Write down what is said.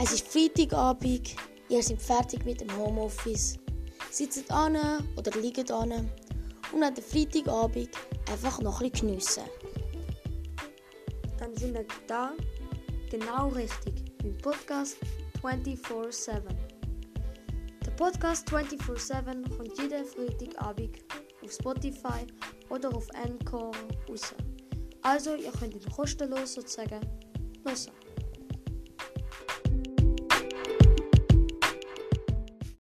Es ist Freitagabend, ihr seid fertig mit dem Homeoffice. Sitzt an oder liegt an und an den Freitagabend einfach noch ein bisschen geniessen. Dann sind wir da genau richtig beim Podcast 24-7. Der Podcast 24-7 kommt jeden Freitagabend auf Spotify oder auf Encore raus. Also, ihr könnt ihn kostenlos sozusagen hören.